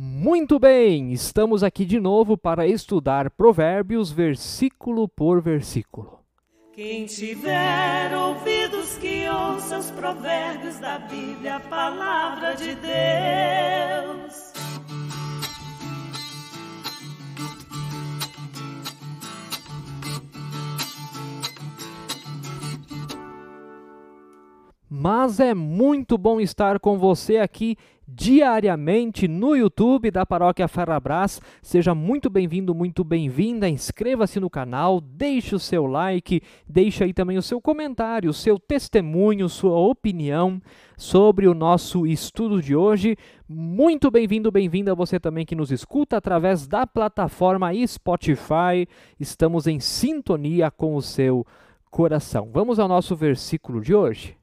Muito bem, estamos aqui de novo para estudar Provérbios versículo por versículo. Quem tiver ouvidos que ouça os provérbios da Bíblia, a palavra de Deus. Mas é muito bom estar com você aqui diariamente no YouTube da Paróquia Ferrabras. Seja muito bem-vindo, muito bem-vinda. Inscreva-se no canal, deixe o seu like, deixe aí também o seu comentário, o seu testemunho, sua opinião sobre o nosso estudo de hoje. Muito bem-vindo, bem-vinda você também que nos escuta através da plataforma Spotify. Estamos em sintonia com o seu coração. Vamos ao nosso versículo de hoje.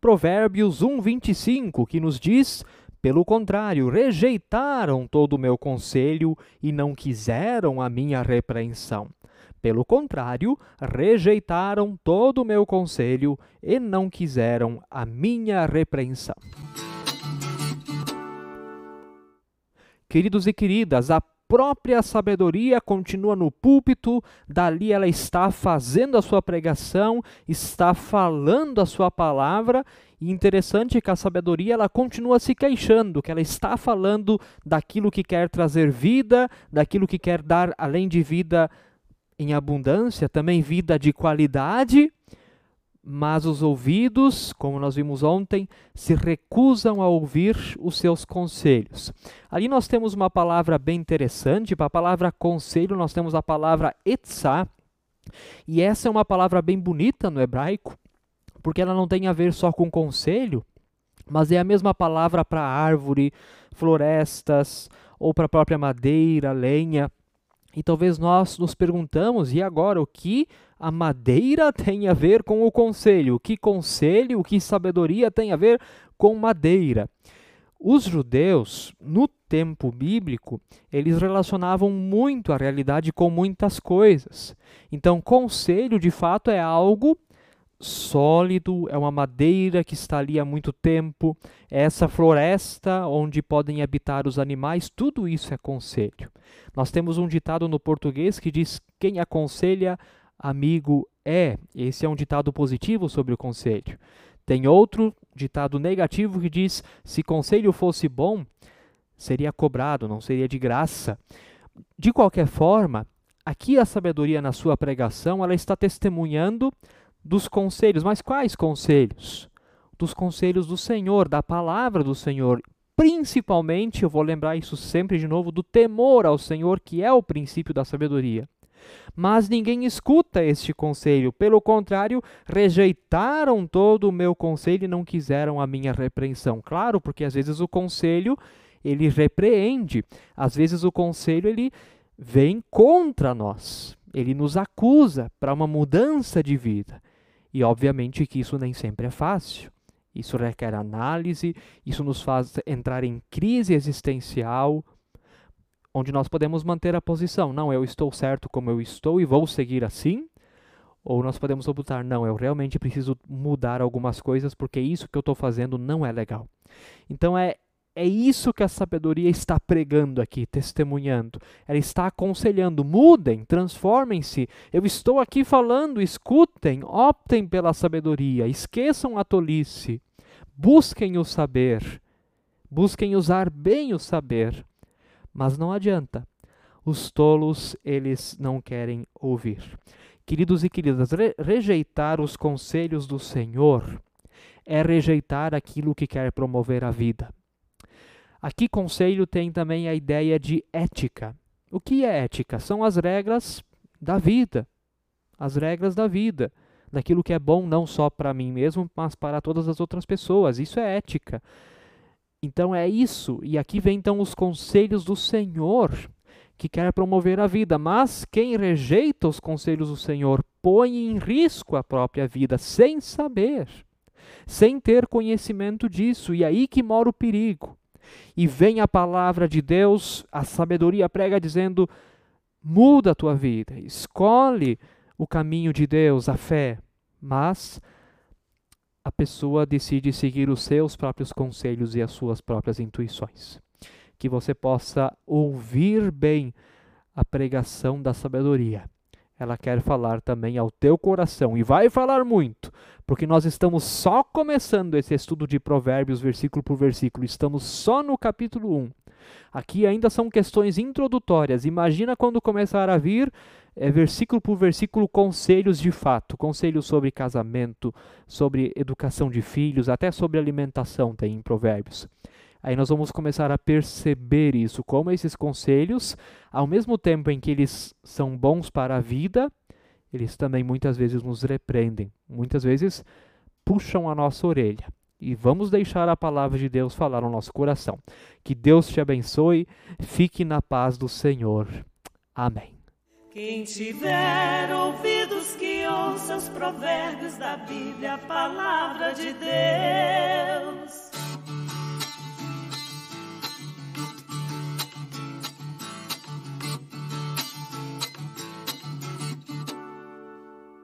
Provérbios 1, 25, que nos diz: Pelo contrário, rejeitaram todo o meu conselho e não quiseram a minha repreensão. Pelo contrário, rejeitaram todo o meu conselho e não quiseram a minha repreensão. Queridos e queridas, a própria sabedoria continua no púlpito, dali ela está fazendo a sua pregação, está falando a sua palavra, e interessante que a sabedoria ela continua se queixando, que ela está falando daquilo que quer trazer vida, daquilo que quer dar além de vida em abundância, também vida de qualidade, mas os ouvidos, como nós vimos ontem, se recusam a ouvir os seus conselhos. Ali nós temos uma palavra bem interessante, para a palavra conselho nós temos a palavra etzá, e essa é uma palavra bem bonita no hebraico, porque ela não tem a ver só com conselho, mas é a mesma palavra para árvore, florestas, ou para a própria madeira, lenha. E talvez nós nos perguntamos, e agora, o que a madeira tem a ver com o conselho, o que conselho, o que sabedoria tem a ver com madeira. Os judeus, no tempo bíblico, eles relacionavam muito a realidade com muitas coisas. Então, conselho de fato é algo sólido, é uma madeira que está ali há muito tempo, é essa floresta onde podem habitar os animais, tudo isso é conselho. Nós temos um ditado no português que diz: quem aconselha amigo é. Esse é um ditado positivo sobre o conselho. Tem outro ditado negativo que diz: se conselho fosse bom, seria cobrado, não seria de graça. De qualquer forma, aqui a sabedoria na sua pregação, ela está testemunhando dos conselhos. Mas quais conselhos? Dos conselhos do Senhor, da palavra do Senhor. Principalmente, eu vou lembrar isso sempre de novo, do temor ao Senhor, que é o princípio da sabedoria. Mas ninguém escuta este conselho. Pelo contrário, rejeitaram todo o meu conselho e não quiseram a minha repreensão. Claro, porque às vezes o conselho ele repreende, às vezes o conselho ele vem contra nós. Ele nos acusa para uma mudança de vida. E obviamente que isso nem sempre é fácil. Isso requer análise, isso nos faz entrar em crise existencial, onde nós podemos manter a posição, não, eu estou certo como eu estou e vou seguir assim, ou nós podemos optar, não, eu realmente preciso mudar algumas coisas porque isso que eu estou fazendo não é legal. Então é, é isso que a sabedoria está pregando aqui, testemunhando. Ela está aconselhando: mudem, transformem-se. Eu estou aqui falando, escutem, optem pela sabedoria, esqueçam a tolice, busquem o saber, busquem usar bem o saber. Mas não adianta. Os tolos, eles não querem ouvir. Queridos e queridas, re rejeitar os conselhos do Senhor é rejeitar aquilo que quer promover a vida. Aqui, conselho tem também a ideia de ética. O que é ética? São as regras da vida. As regras da vida. Daquilo que é bom não só para mim mesmo, mas para todas as outras pessoas. Isso é ética. Então é isso, e aqui vem então os conselhos do Senhor, que quer promover a vida, mas quem rejeita os conselhos do Senhor põe em risco a própria vida sem saber, sem ter conhecimento disso, e aí que mora o perigo. E vem a palavra de Deus, a sabedoria prega dizendo: muda a tua vida, escolhe o caminho de Deus, a fé, mas a pessoa decide seguir os seus próprios conselhos e as suas próprias intuições. Que você possa ouvir bem a pregação da sabedoria. Ela quer falar também ao teu coração e vai falar muito, porque nós estamos só começando esse estudo de Provérbios, versículo por versículo, estamos só no capítulo 1. Aqui ainda são questões introdutórias. Imagina quando começar a vir é, versículo por versículo conselhos de fato, conselhos sobre casamento, sobre educação de filhos, até sobre alimentação tem em Provérbios. Aí nós vamos começar a perceber isso, como esses conselhos, ao mesmo tempo em que eles são bons para a vida, eles também muitas vezes nos repreendem, muitas vezes puxam a nossa orelha. E vamos deixar a palavra de Deus falar no nosso coração. Que Deus te abençoe, fique na paz do Senhor. Amém. Quem tiver ouvidos que ouça os provérbios da Bíblia, a palavra de Deus.